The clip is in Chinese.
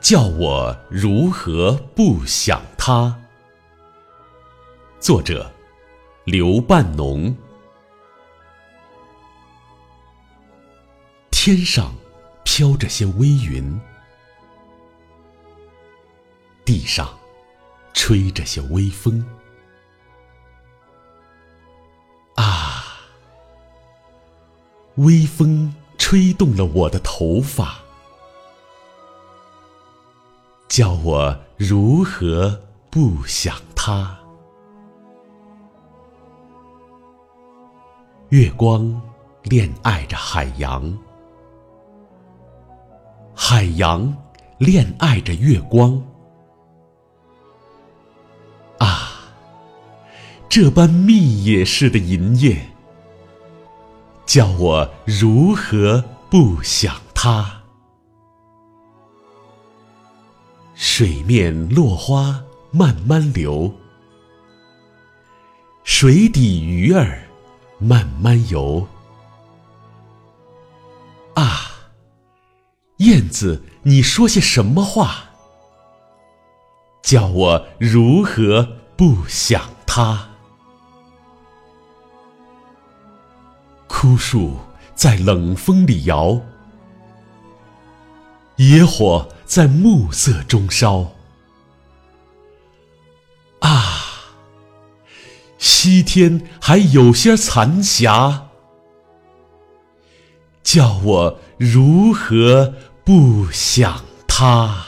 叫我如何不想他？作者：刘半农。天上飘着些微云，地上吹着些微风。啊，微风吹动了我的头发。叫我如何不想他？月光恋爱着海洋，海洋恋爱着月光。啊，这般密野似的银叶，叫我如何不想他？水面落花慢慢流，水底鱼儿慢慢游。啊，燕子，你说些什么话？叫我如何不想它？枯树在冷风里摇。野火在暮色中烧，啊，西天还有些残霞，叫我如何不想他？